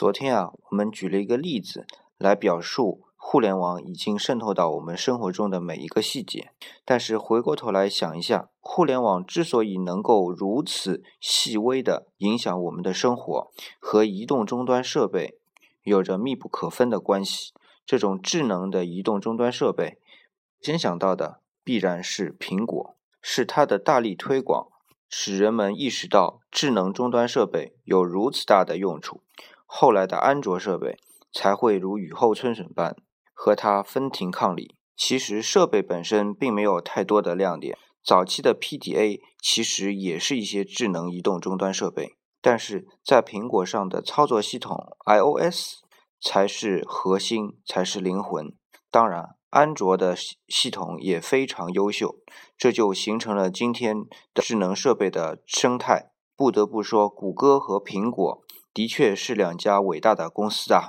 昨天啊，我们举了一个例子来表述互联网已经渗透到我们生活中的每一个细节。但是回过头来想一下，互联网之所以能够如此细微的影响我们的生活，和移动终端设备有着密不可分的关系。这种智能的移动终端设备，先想到的必然是苹果，是它的大力推广，使人们意识到智能终端设备有如此大的用处。后来的安卓设备才会如雨后春笋般和它分庭抗礼。其实设备本身并没有太多的亮点。早期的 PDA 其实也是一些智能移动终端设备，但是在苹果上的操作系统 iOS 才是核心，才是灵魂。当然，安卓的系统也非常优秀，这就形成了今天的智能设备的生态。不得不说，谷歌和苹果。的确是两家伟大的公司啊。